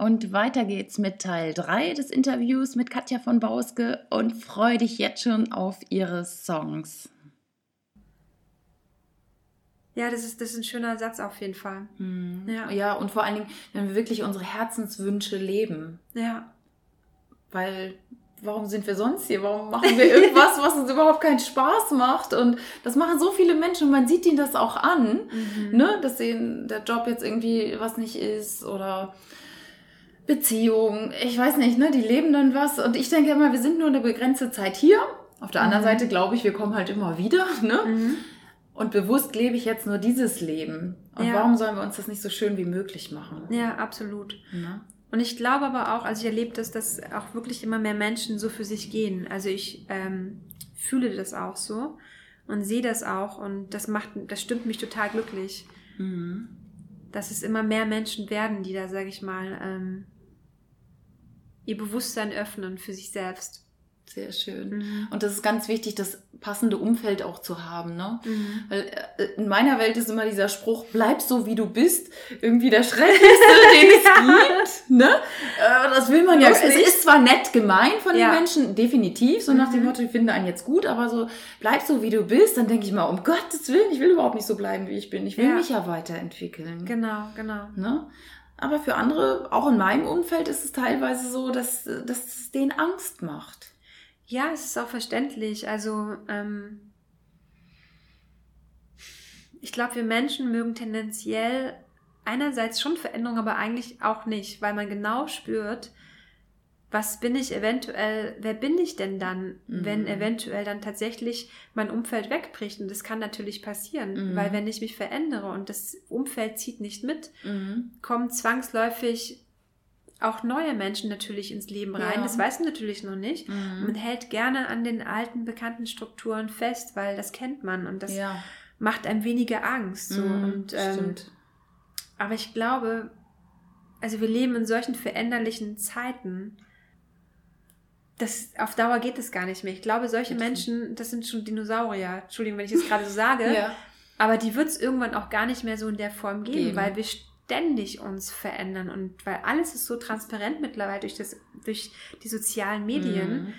Und weiter geht's mit Teil 3 des Interviews mit Katja von Bauske und freu dich jetzt schon auf ihre Songs. Ja, das ist, das ist ein schöner Satz auf jeden Fall. Mhm. Ja. ja, und vor allen Dingen, wenn wir wirklich unsere Herzenswünsche leben. Ja. Weil warum sind wir sonst hier? Warum machen wir irgendwas, was uns überhaupt keinen Spaß macht? Und das machen so viele Menschen und man sieht ihnen das auch an, mhm. ne? dass ihnen der Job jetzt irgendwie was nicht ist oder Beziehung, ich weiß nicht, ne? die leben dann was. Und ich denke immer, wir sind nur eine begrenzte Zeit hier. Auf der anderen mhm. Seite glaube ich, wir kommen halt immer wieder. Ne? Mhm. Und bewusst lebe ich jetzt nur dieses Leben. Und ja. warum sollen wir uns das nicht so schön wie möglich machen? Ja, absolut. Ja. Und ich glaube aber auch, also ich erlebe das, dass auch wirklich immer mehr Menschen so für sich gehen. Also ich ähm, fühle das auch so und sehe das auch und das macht, das stimmt mich total glücklich. Mhm. Dass es immer mehr Menschen werden, die da, sage ich mal, ähm, ihr Bewusstsein öffnen für sich selbst. Sehr schön. Mhm. Und das ist ganz wichtig, das passende Umfeld auch zu haben. Ne? Mhm. Weil äh, in meiner Welt ist immer dieser Spruch, bleib so wie du bist, irgendwie der schrecklichste, den es gibt. Ne? Äh, das will man ja. Es ist zwar nett gemeint von ja. den Menschen, definitiv, so mhm. nach dem mhm. Motto, ich finde einen jetzt gut, aber so, bleib so wie du bist, dann denke ich mal, um Gottes Willen, ich will überhaupt nicht so bleiben, wie ich bin. Ich will ja. mich ja weiterentwickeln. Genau, genau. Ne? Aber für andere, auch in meinem Umfeld, ist es teilweise so, dass, dass es denen Angst macht. Ja, es ist auch verständlich. Also ähm, ich glaube, wir Menschen mögen tendenziell einerseits schon Veränderung, aber eigentlich auch nicht, weil man genau spürt, was bin ich eventuell, wer bin ich denn dann, mhm. wenn eventuell dann tatsächlich mein Umfeld wegbricht? Und das kann natürlich passieren, mhm. weil wenn ich mich verändere und das Umfeld zieht nicht mit, mhm. kommen zwangsläufig auch neue Menschen natürlich ins Leben rein. Ja. Das weiß man natürlich noch nicht. Mhm. Man hält gerne an den alten, bekannten Strukturen fest, weil das kennt man und das ja. macht einem weniger Angst. So. Mhm, und, ähm, aber ich glaube, also wir leben in solchen veränderlichen Zeiten. Das, auf Dauer geht es gar nicht mehr. Ich glaube, solche Menschen, das sind schon Dinosaurier. Entschuldigung, wenn ich das gerade so sage. ja. Aber die wird es irgendwann auch gar nicht mehr so in der Form geben, geben. weil wir ständig uns verändern und weil alles ist so transparent mittlerweile durch, das, durch die sozialen Medien. Mhm.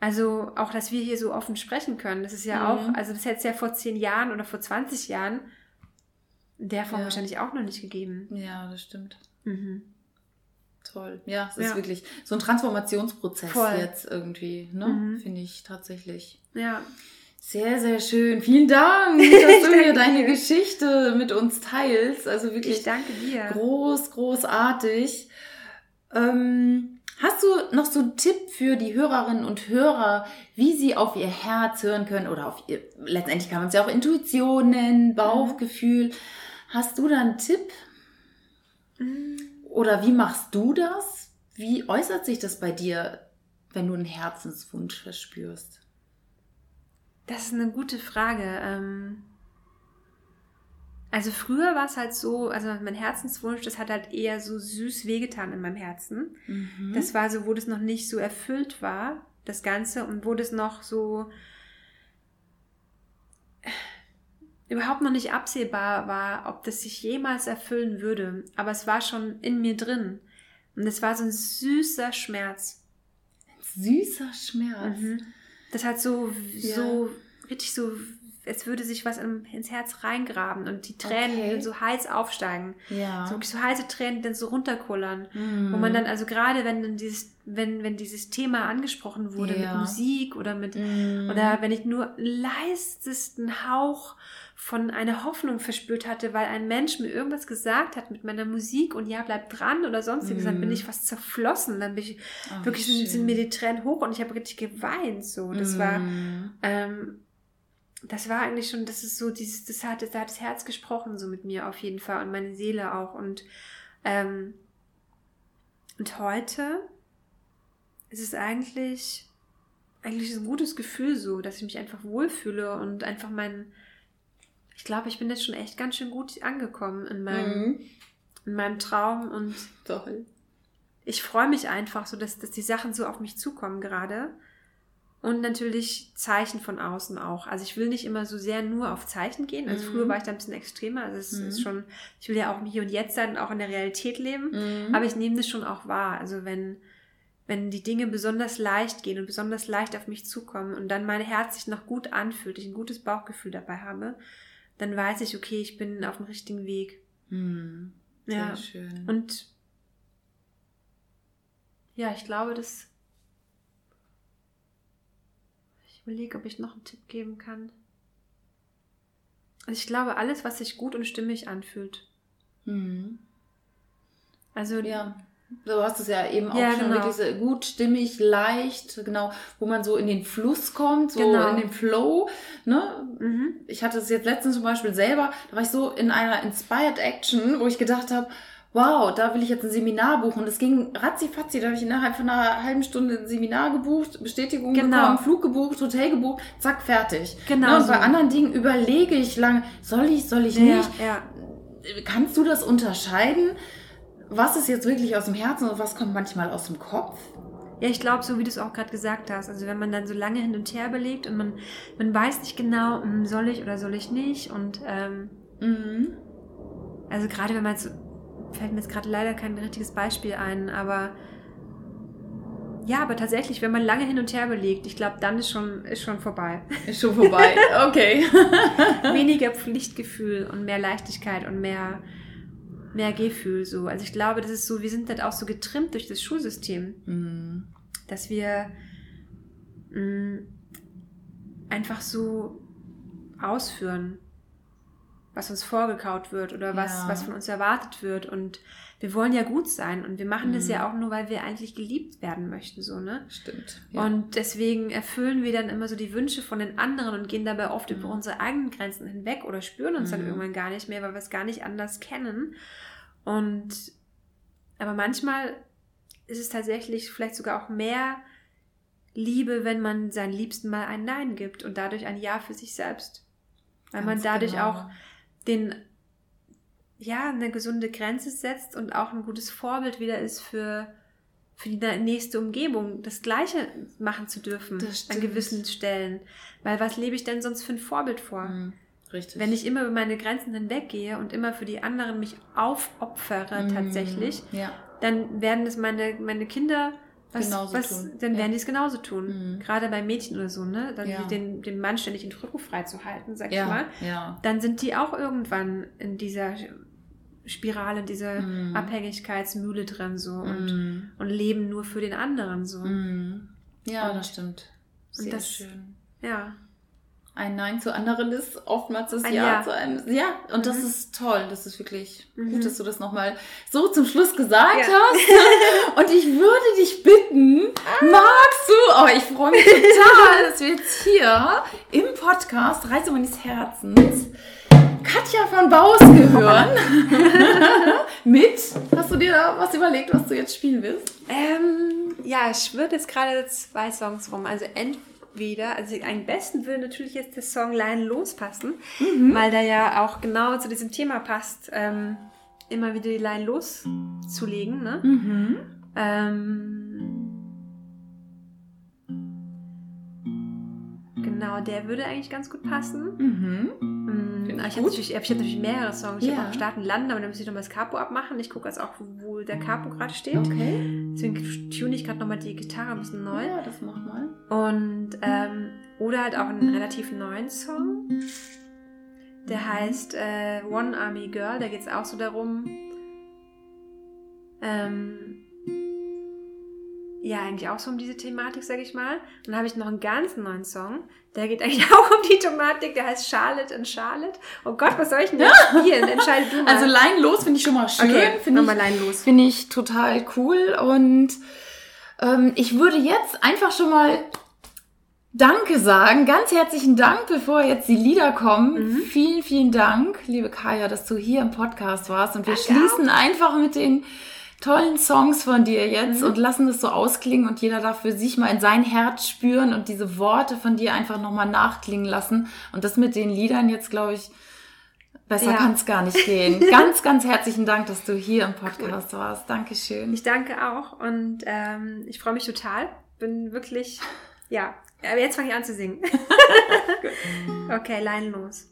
Also auch, dass wir hier so offen sprechen können, das ist ja mhm. auch, also das hätte es ja vor zehn Jahren oder vor 20 Jahren in der Form ja. wahrscheinlich auch noch nicht gegeben. Ja, das stimmt. Mhm. Toll. Ja, es ist ja. wirklich so ein Transformationsprozess Voll. jetzt irgendwie, ne? Mhm. Finde ich tatsächlich. Ja. Sehr, sehr schön. Vielen Dank, dass du mir deine Geschichte mit uns teilst. Also wirklich. Ich danke dir. Groß, großartig. Ähm, hast du noch so einen Tipp für die Hörerinnen und Hörer, wie sie auf ihr Herz hören können oder auf ihr, letztendlich kann man es ja auch Intuition nennen, Bauchgefühl. Mhm. Hast du da einen Tipp? Mhm. Oder wie machst du das? Wie äußert sich das bei dir, wenn du einen Herzenswunsch verspürst? Das ist eine gute Frage. Ähm, also früher war es halt so, also mein Herzenswunsch, das hat halt eher so süß wehgetan in meinem Herzen. Mhm. Das war so, wo das noch nicht so erfüllt war, das Ganze, und wo das noch so überhaupt noch nicht absehbar war, ob das sich jemals erfüllen würde. Aber es war schon in mir drin. Und es war so ein süßer Schmerz. Ein süßer Schmerz. Mhm. Das hat so, ja. so, richtig so, als würde sich was ins Herz reingraben und die Tränen okay. so heiß aufsteigen. Ja. So wirklich so heiße Tränen, die dann so runterkullern. Mm. Wo man dann also gerade, wenn dann dieses, wenn, wenn dieses Thema angesprochen wurde ja. mit Musik oder mit, mm. oder wenn ich nur leistesten Hauch von einer Hoffnung verspürt hatte, weil ein Mensch mir irgendwas gesagt hat mit meiner Musik und ja, bleib dran oder sonstiges, mm. dann bin mhm. ich fast zerflossen. Dann bin ich oh, wirklich sind, sind, mir die Tränen hoch und ich habe richtig geweint. So, das mm. war, mhm. ähm, das war eigentlich schon, das ist so dieses, das hat, das hat das Herz gesprochen so mit mir auf jeden Fall und meine Seele auch und ähm, und heute ist es eigentlich eigentlich ist ein gutes Gefühl so, dass ich mich einfach wohlfühle und einfach mein ich glaube, ich bin jetzt schon echt ganz schön gut angekommen in meinem, mhm. in meinem Traum und Toll. ich freue mich einfach so, dass, dass die Sachen so auf mich zukommen gerade. und natürlich Zeichen von außen auch. Also ich will nicht immer so sehr nur auf Zeichen gehen. Also Mhm. früher war ich da ein bisschen extremer. Also es Mhm. ist schon, ich will ja auch im Hier und Jetzt sein und auch in der Realität leben. Mhm. Aber ich nehme das schon auch wahr. Also wenn, wenn die Dinge besonders leicht gehen und besonders leicht auf mich zukommen und dann mein Herz sich noch gut anfühlt, ich ein gutes Bauchgefühl dabei habe, dann weiß ich, okay, ich bin auf dem richtigen Weg. Mhm. Sehr Ja. schön. Und ja, ich glaube, das. Ich überlege, ob ich noch einen Tipp geben kann. Also ich glaube, alles, was sich gut und stimmig anfühlt. Mhm. Also Ja. Du hast es ja eben auch Ja, schon genau. wirklich gut, stimmig, leicht, genau, wo man so in den Fluss kommt, so Genau. in den Flow. Ne? Mhm. Ich hatte es jetzt letztens zum Beispiel selber, da war ich so in einer Inspired Action, wo ich gedacht habe, wow, da will ich jetzt ein Seminar buchen. Und es ging ratzi-fatzi, da habe ich innerhalb von einer halben Stunde ein Seminar gebucht, Bestätigung Genau. bekommen, Flug gebucht, Hotel gebucht, zack, fertig. Genau Ne? Und so. bei anderen Dingen überlege ich lange, soll ich, soll ich ja, nicht? ja. Kannst du das unterscheiden? Was ist jetzt wirklich aus dem Herzen und was kommt manchmal aus dem Kopf? Ja, ich glaube, so wie du es auch gerade gesagt hast, also wenn man dann so lange hin und her belegt und man, man weiß nicht genau, hm, soll ich oder soll ich nicht und ähm, Mhm. also gerade wenn man jetzt, fällt mir jetzt gerade leider kein richtiges Beispiel ein, aber ja, aber tatsächlich, wenn man lange hin und her belegt, ich glaube, dann ist schon, ist schon vorbei. Ist schon vorbei. Okay. Weniger Pflichtgefühl und mehr Leichtigkeit und mehr, mehr Gefühl so. Also ich glaube, das ist so, wir sind halt auch so getrimmt durch das Schulsystem. Mhm. dass wir mh, einfach so ausführen, was uns vorgekaut wird oder was, Ja. was von uns erwartet wird. Und wir wollen ja gut sein und wir machen das Mhm. ja auch nur, weil wir eigentlich geliebt werden möchten, so, ne? Stimmt. Und deswegen erfüllen wir dann immer so die Wünsche von den anderen und gehen dabei oft über Mhm. unsere eigenen Grenzen hinweg oder spüren uns dann Mhm. irgendwann gar nicht mehr, weil wir es gar nicht anders kennen. Und aber manchmal ist es tatsächlich vielleicht sogar auch mehr Liebe, wenn man seinen Liebsten mal ein Nein gibt und dadurch ein Ja für sich selbst. Weil man Ganz dadurch genau. auch den ja eine gesunde Grenze setzt und auch ein gutes Vorbild wieder ist für für die nächste Umgebung das Gleiche machen zu dürfen an gewissen Stellen. Weil was lebe ich denn sonst für ein Vorbild vor? Mhm. Richtig. Wenn ich immer über meine Grenzen hinweggehe und immer für die anderen mich aufopfere Mhm. tatsächlich, Ja. dann werden es meine, meine Kinder was, Genauso was, tun. dann Ja. werden die es genauso tun. Mhm. Gerade bei Mädchen oder so, ne? Dann Ja. den, den Mann ständig in Rücken frei zu halten, sag ich Ja. mal. Ja. Dann sind die auch irgendwann in dieser Spirale, in dieser Mhm. Abhängigkeitsmühle drin so und, Mhm. und leben nur für den anderen so. Mhm. Ja, Und- das stimmt. Sehr das- schön. Ja. Ein Nein zu anderen ist oftmals das Ein Ja, Ja. zu einem. Ja, und das Mhm. ist toll. Das ist wirklich Mhm. gut, dass du das nochmal so zum Schluss gesagt Ja. hast. Und ich würde dich bitten, magst du, oh, ich freue mich total, dass wir jetzt hier im Podcast Reise meines Herzens Katja von Baus gehören. Mit, hast du dir da was überlegt, was du jetzt spielen willst? Ähm, ja, ich würde jetzt gerade zwei Songs rum. Also entweder, also am besten würde natürlich jetzt der Song Line lospassen, weil der ja auch genau zu diesem Thema passt, ähm, immer wieder die Line loszulegen. Ne? Mhm. Ähm, genau, der würde eigentlich ganz gut passen. Mhm. Find ich habe natürlich, ich hab natürlich mehrere Songs. Ich Ja. habe auch Starten, Landen, aber dann muss ich nochmal das Capo abmachen. Ich gucke jetzt auch, wo der Capo gerade steht. Okay. Deswegen tune ich gerade nochmal die Gitarre ein bisschen neu. Ja, das mach mal. Und, ähm, oder halt auch einen relativ neuen Song. Der heißt äh, One Army Girl. Da geht es auch so darum, ähm, ja, eigentlich auch so um diese Thematik, sag ich mal. Und dann habe ich noch einen ganz neuen Song. Der geht eigentlich auch um die Thematik. Der heißt Charlotte and Charlotte. Oh Gott, was soll ich denn jetzt spielen? Entscheide du mal. Also Line los finde ich schon mal schön. okay, finde ich. Finde ich total cool. Und ähm, ich würde jetzt einfach schon mal Danke sagen. Ganz herzlichen Dank, bevor jetzt die Lieder kommen. Mhm. Vielen, vielen Dank, liebe Kaya, dass du hier im Podcast warst. Und wir Danke schließen einfach mit den tollen Songs von dir jetzt Mhm. und lassen das so ausklingen und jeder darf für sich mal in sein Herz spüren und diese Worte von dir einfach nochmal nachklingen lassen. Und das mit den Liedern jetzt, glaube ich, besser Ja. kann es gar nicht gehen. ganz, ganz herzlichen Dank, dass du hier im Podcast warst. Dankeschön. Ich danke auch und ähm, ich freue mich total. Bin wirklich, ja, Aber jetzt fange ich an zu singen. okay, Lein los.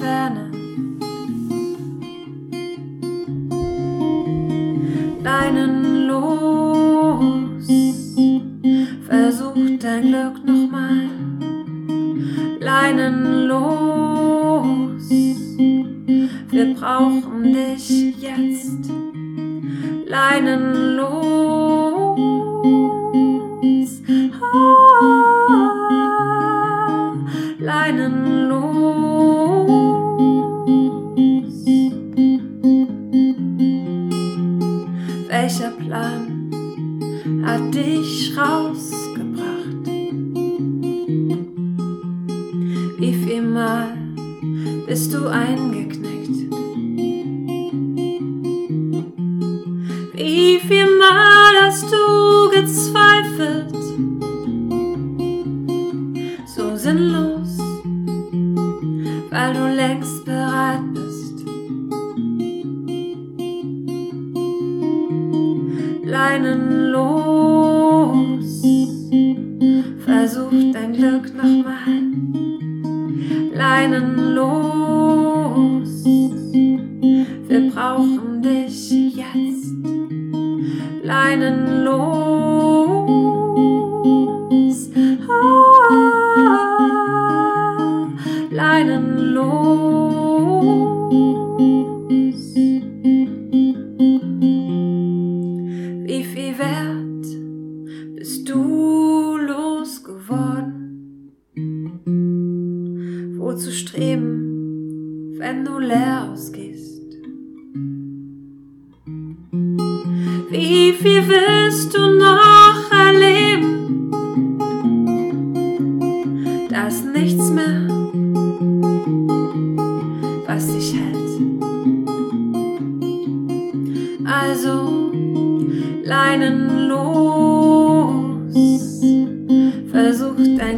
Ferne. Leinen los, versuch dein Glück nochmal. Leinen los, Viel Mal bist du eingeknickt? Ah, Leinen los.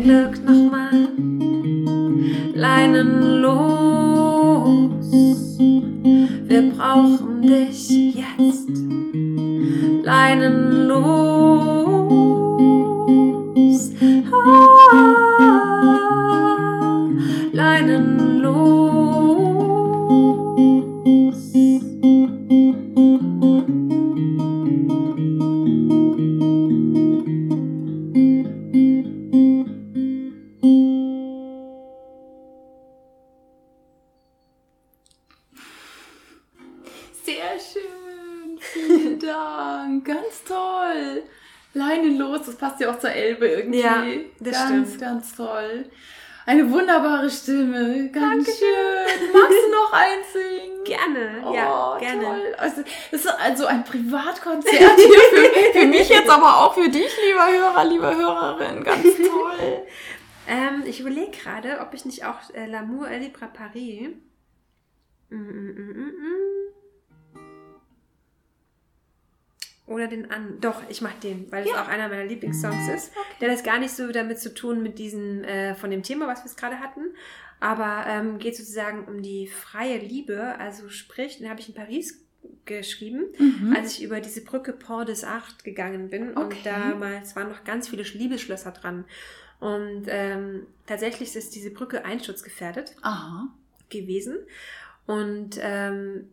Glück nochmal. Leinen los, wir brauchen Ganz toll. Leine los, das passt ja auch zur Elbe irgendwie. Ja, das ganz, stimmt. ganz toll. Eine wunderbare Stimme. Ganz Dankeschön. schön. Magst du noch einsingen? Gerne, Oh, ja, gerne. Toll. Also, das ist also ein Privatkonzert hier für, für mich jetzt, aber auch für dich, lieber Hörer, liebe Hörerin. Ganz toll. Ähm, ich überlege gerade, ob ich nicht auch äh, L'amour est libre à Paris. Mm, mm, mm, Oder den an. Doch, ich mach den, weil es Ja. auch einer meiner Lieblingssongs ist. Der hat gar nicht so damit zu tun mit diesem, äh, von dem Thema, was wir jetzt gerade hatten. Aber ähm, geht sozusagen um die freie Liebe. Also sprich, den habe ich in Paris geschrieben, Mhm. als ich über diese Brücke Pont des Arts gegangen bin. Okay. Und damals waren noch ganz viele Liebesschlösser dran. Und ähm, tatsächlich ist diese Brücke einsturzgefährdet Aha. gewesen. Und, ähm,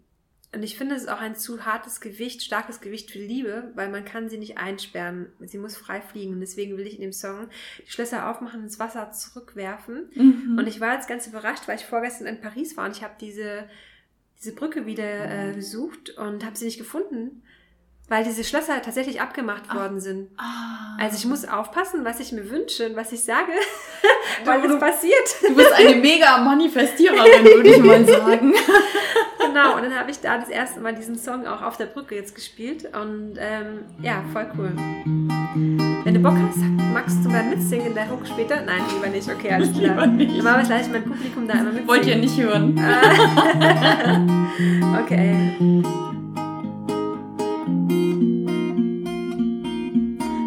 und ich finde, es ist auch ein zu hartes Gewicht, starkes Gewicht für Liebe, weil man kann sie nicht einsperren. Sie muss frei fliegen. Und deswegen will ich in dem Song die Schlösser aufmachen, ins Wasser zurückwerfen. Mhm. Und ich war jetzt ganz überrascht, weil ich vorgestern in Paris war und ich habe diese, diese Brücke wieder äh, besucht und habe sie nicht gefunden. weil diese Schlösser tatsächlich abgemacht Ah. worden sind. Ah. Also ich muss aufpassen, was ich mir wünsche und was ich sage, weil es passiert. Du bist eine mega Manifestiererin, würde ich mal sagen. Genau, und dann habe ich da das erste Mal diesen Song auch auf der Brücke jetzt gespielt und ähm, ja, voll cool. Wenn du Bock hast, magst du mal mitsingen in der Hook später? Nein, lieber nicht. Okay, alles klar. Lieber nicht. Normalerweise lasse ich mein Publikum da immer mitsingen. Wollt ihr nicht hören. Okay.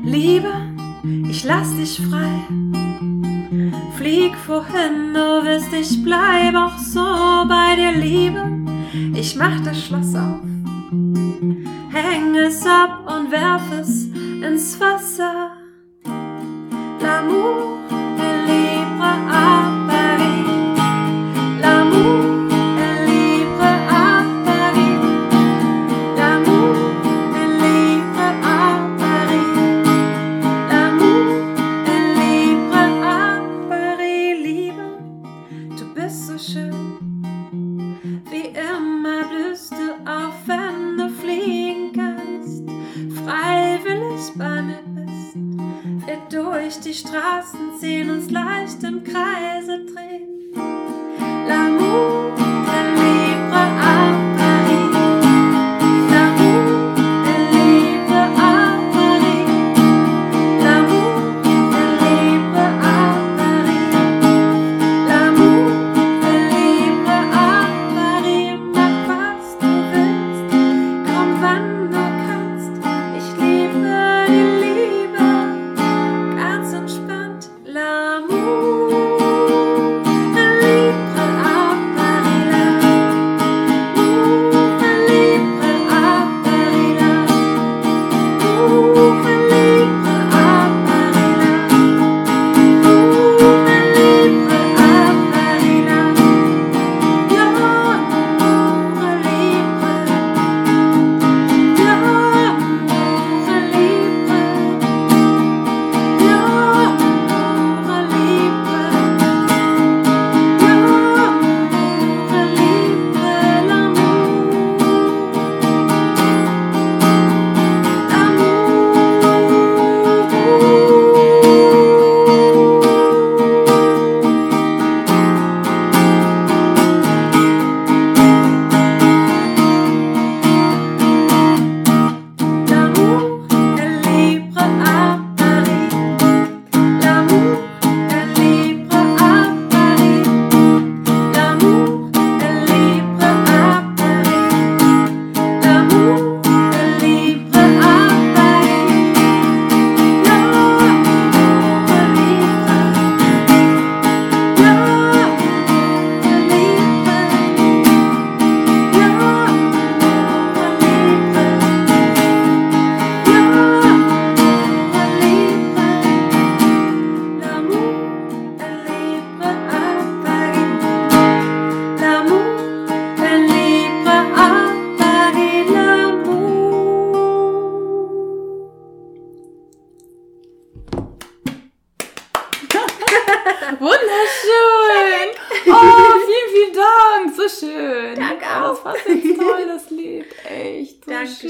Liebe, ich lass dich frei. Flieg wohin du willst, ich bleib auch so bei dir, Liebe. Ich mach das Schloss auf, häng es ab und werf es ins Wasser. L'amour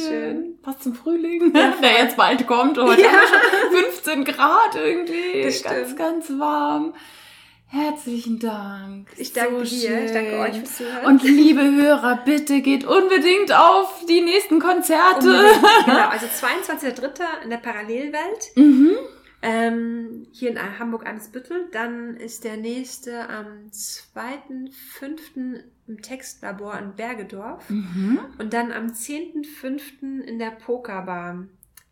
schön. Passt zum Frühling, der jetzt bald kommt. Heute Ja. haben wir schon 15 Grad irgendwie. Das ganz, stimmt. ganz warm. Herzlichen Dank. Ich danke so dir, ich danke schön. euch fürs Zuhören. Und liebe Hörer, bitte geht unbedingt auf die nächsten Konzerte. Unbedingt. genau, also 22.03. in der Parallelwelt. Mhm. Ähm, hier in Hamburg-Eimsbüttel. Dann ist der nächste am 2.5. im Textlabor in Bergedorf. Mhm. Und dann am 10.5. in der Pokerbar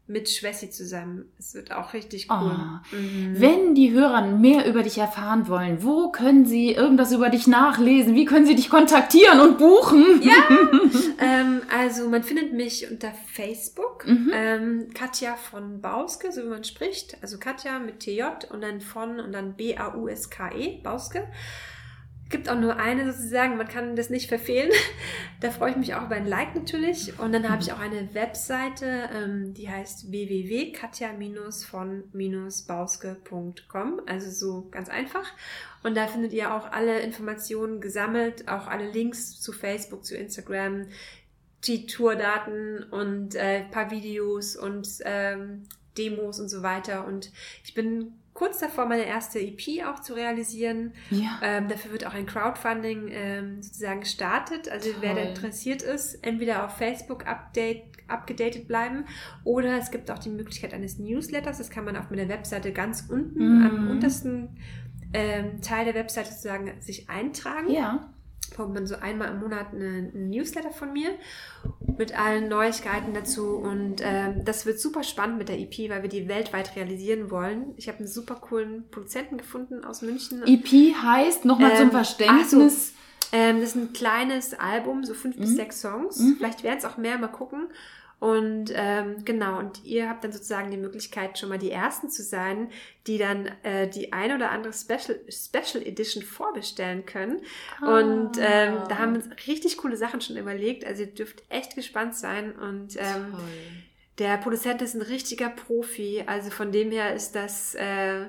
mit Schwessi zusammen. Es wird auch richtig cool. Ah. Mhm. Wenn die Hörer mehr über dich erfahren wollen, wo können sie irgendwas über dich nachlesen? Wie können sie dich kontaktieren und buchen? Ja, ähm, also man findet mich unter Facebook. Mhm. Ähm, Katja von Bauske, so wie man spricht. Also Katja mit TJ und dann von und dann B-A-U-S-K-E, Bauske. Gibt auch nur eine sozusagen, man kann das nicht verfehlen. Da freue ich mich auch über ein Like natürlich. Und dann habe ich auch eine Webseite, ähm, die heißt www.katja-von-bauske.com. Also so ganz einfach. Und da findet ihr auch alle Informationen gesammelt, auch alle Links zu Facebook, zu Instagram, die Tourdaten und äh, paar Videos und ähm, Demos und so weiter. Und ich bin kurz davor, meine erste EP auch zu realisieren. Ja. Ähm, dafür wird auch ein Crowdfunding ähm, sozusagen gestartet. Also Toll. wer da interessiert ist, entweder auf Facebook update, abgedatet bleiben oder es gibt auch die Möglichkeit eines Newsletters. Das kann man auf meiner Webseite ganz unten mhm. am untersten ähm, Teil der Webseite sozusagen sich eintragen. Ja bekommt man so einmal im Monat eine, eine Newsletter von mir mit allen Neuigkeiten dazu. Und ähm, das wird super spannend mit der EP, weil wir die weltweit realisieren wollen. Ich habe einen super coolen Produzenten gefunden aus München. EP heißt, nochmal ähm, zum Verständnis. So, ähm, das ist ein kleines Album, so fünf mhm. bis sechs Songs. Mhm. Vielleicht werden es auch mehr, mal gucken. Und ähm, genau, und ihr habt dann sozusagen die Möglichkeit, schon mal die Ersten zu sein, die dann äh, die ein oder andere Special, Special Edition vorbestellen können. Ah. Und ähm, da haben wir uns richtig coole Sachen schon überlegt. Also ihr dürft echt gespannt sein. Und ähm, der Produzent ist ein richtiger Profi. Also von dem her ist das... Äh,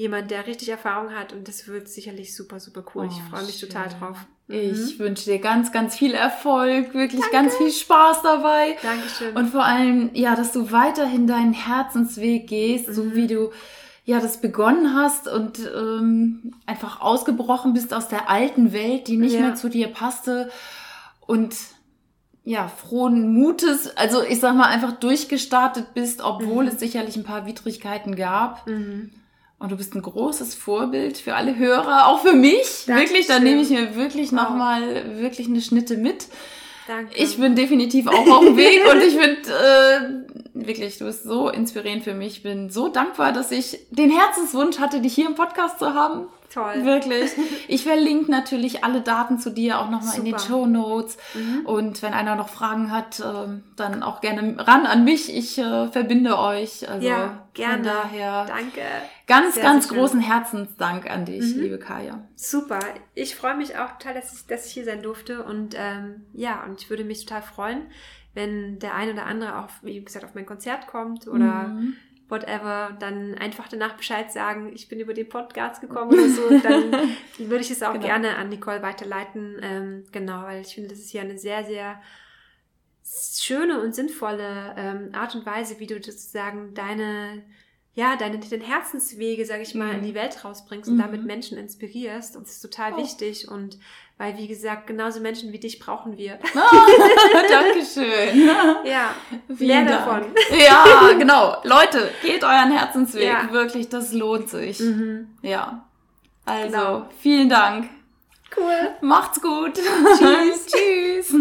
jemand, der richtig Erfahrung hat und das wird sicherlich super, super cool. Oh, ich freue mich schön. total drauf. Ich mhm. wünsche dir ganz, ganz viel Erfolg, wirklich Danke. ganz viel Spaß dabei. Dankeschön. Und vor allem, ja, dass du weiterhin deinen Herzensweg gehst, mhm. so wie du ja das begonnen hast und ähm, einfach ausgebrochen bist aus der alten Welt, die nicht ja. mehr zu dir passte und ja, frohen Mutes, also ich sag mal einfach durchgestartet bist, obwohl mhm. es sicherlich ein paar Widrigkeiten gab. Mhm. Und du bist ein großes Vorbild für alle Hörer, auch für mich. Dankeschön. Wirklich, da nehme ich mir wirklich nochmal wirklich eine Schnitte mit. Danke. Ich bin definitiv auch auf dem Weg und ich finde äh, wirklich, du bist so inspirierend für mich. Ich bin so dankbar, dass ich den Herzenswunsch hatte, dich hier im Podcast zu haben. Toll. Wirklich. Ich verlinke natürlich alle Daten zu dir auch nochmal in den Show Notes. Mhm. Und wenn einer noch Fragen hat, äh, dann auch gerne ran an mich. Ich äh, verbinde euch. Also ja, gerne. Von daher. Danke. Ganz, sehr, ganz sehr großen Herzensdank an dich, mhm. liebe Kaya. Super. Ich freue mich auch total, dass ich, dass ich hier sein durfte. Und ähm, ja, und ich würde mich total freuen, wenn der eine oder andere auch, wie gesagt, auf mein Konzert kommt oder mhm whatever, dann einfach danach Bescheid sagen, ich bin über den Podcast gekommen oder so, dann würde ich es auch genau. gerne an Nicole weiterleiten. Ähm, genau, weil ich finde, das ist ja eine sehr, sehr schöne und sinnvolle ähm, Art und Weise, wie du sozusagen deine ja, deine, deine Herzenswege, sage ich mal, mhm. in die Welt rausbringst und mhm. damit Menschen inspirierst. Und das ist total oh. wichtig. Und weil, wie gesagt, genauso Menschen wie dich brauchen wir. Oh, Dankeschön. ja, mehr davon. Ja, genau. Leute, geht euren Herzensweg. Ja. Wirklich, das lohnt sich. Mhm. Ja. Also, genau. vielen Dank. Cool. Macht's gut. Tschüss. Tschüss.